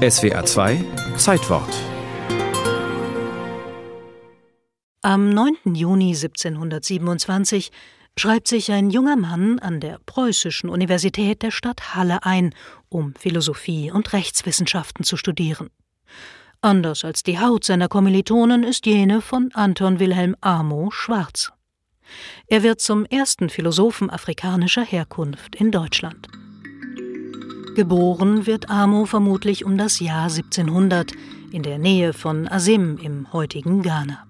SWA 2 Zeitwort Am 9. Juni 1727 schreibt sich ein junger Mann an der Preußischen Universität der Stadt Halle ein, um Philosophie und Rechtswissenschaften zu studieren. Anders als die Haut seiner Kommilitonen ist jene von Anton Wilhelm Amo schwarz. Er wird zum ersten Philosophen afrikanischer Herkunft in Deutschland. Geboren wird Amo vermutlich um das Jahr 1700 in der Nähe von Asim im heutigen Ghana.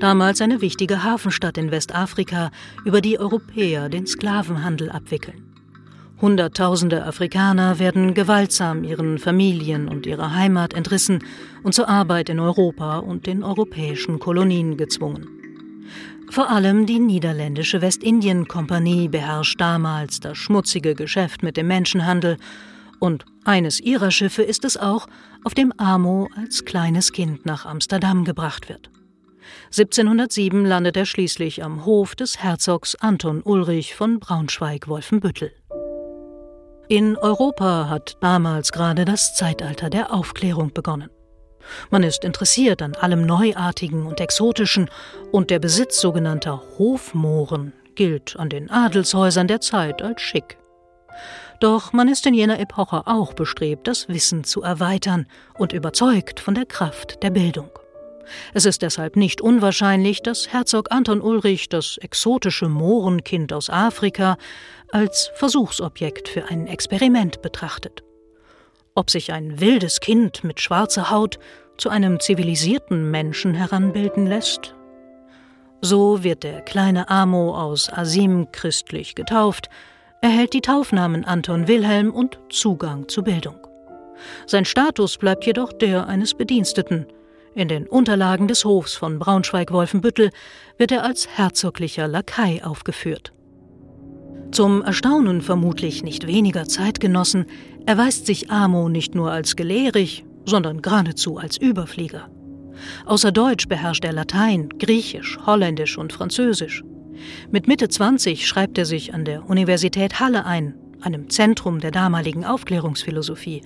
Damals eine wichtige Hafenstadt in Westafrika, über die Europäer den Sklavenhandel abwickeln. Hunderttausende Afrikaner werden gewaltsam ihren Familien und ihrer Heimat entrissen und zur Arbeit in Europa und den europäischen Kolonien gezwungen. Vor allem die niederländische Westindien-Kompanie beherrscht damals das schmutzige Geschäft mit dem Menschenhandel, und eines ihrer Schiffe ist es auch, auf dem Amo als kleines Kind nach Amsterdam gebracht wird. 1707 landet er schließlich am Hof des Herzogs Anton Ulrich von Braunschweig-Wolfenbüttel. In Europa hat damals gerade das Zeitalter der Aufklärung begonnen. Man ist interessiert an allem Neuartigen und Exotischen, und der Besitz sogenannter Hofmohren gilt an den Adelshäusern der Zeit als schick. Doch man ist in jener Epoche auch bestrebt, das Wissen zu erweitern und überzeugt von der Kraft der Bildung. Es ist deshalb nicht unwahrscheinlich, dass Herzog Anton Ulrich das exotische Mohrenkind aus Afrika als Versuchsobjekt für ein Experiment betrachtet ob sich ein wildes Kind mit schwarzer Haut zu einem zivilisierten Menschen heranbilden lässt? So wird der kleine Amo aus Asim christlich getauft, erhält die Taufnamen Anton Wilhelm und Zugang zur Bildung. Sein Status bleibt jedoch der eines Bediensteten. In den Unterlagen des Hofs von Braunschweig-Wolfenbüttel wird er als herzoglicher Lakai aufgeführt. Zum Erstaunen vermutlich nicht weniger Zeitgenossen erweist sich Amo nicht nur als gelehrig, sondern geradezu als Überflieger. Außer Deutsch beherrscht er Latein, Griechisch, Holländisch und Französisch. Mit Mitte 20 schreibt er sich an der Universität Halle ein, einem Zentrum der damaligen Aufklärungsphilosophie,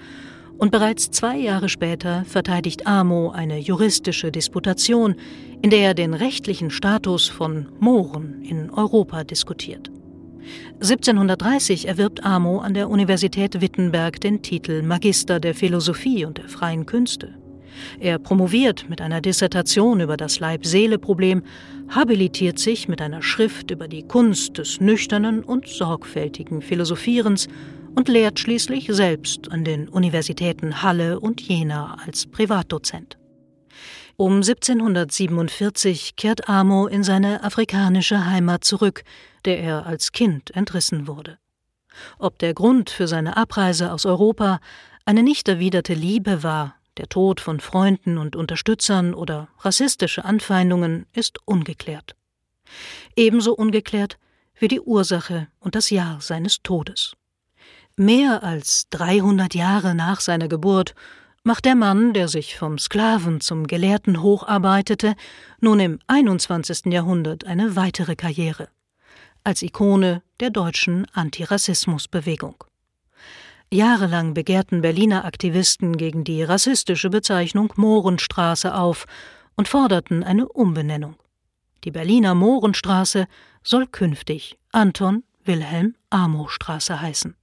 und bereits zwei Jahre später verteidigt Amo eine juristische Disputation, in der er den rechtlichen Status von Mohren in Europa diskutiert. 1730 erwirbt Amo an der Universität Wittenberg den Titel Magister der Philosophie und der freien Künste. Er promoviert mit einer Dissertation über das Leib-Seele-Problem, habilitiert sich mit einer Schrift über die Kunst des nüchternen und sorgfältigen Philosophierens und lehrt schließlich selbst an den Universitäten Halle und Jena als Privatdozent. Um 1747 kehrt Amo in seine afrikanische Heimat zurück, der er als Kind entrissen wurde. Ob der Grund für seine Abreise aus Europa eine nicht erwiderte Liebe war, der Tod von Freunden und Unterstützern oder rassistische Anfeindungen, ist ungeklärt. Ebenso ungeklärt wie die Ursache und das Jahr seines Todes. Mehr als 300 Jahre nach seiner Geburt macht der Mann, der sich vom Sklaven zum Gelehrten hocharbeitete, nun im 21. Jahrhundert eine weitere Karriere als Ikone der deutschen Antirassismusbewegung. Jahrelang begehrten Berliner Aktivisten gegen die rassistische Bezeichnung Mohrenstraße auf und forderten eine Umbenennung. Die Berliner Mohrenstraße soll künftig Anton Wilhelm Amo Straße heißen.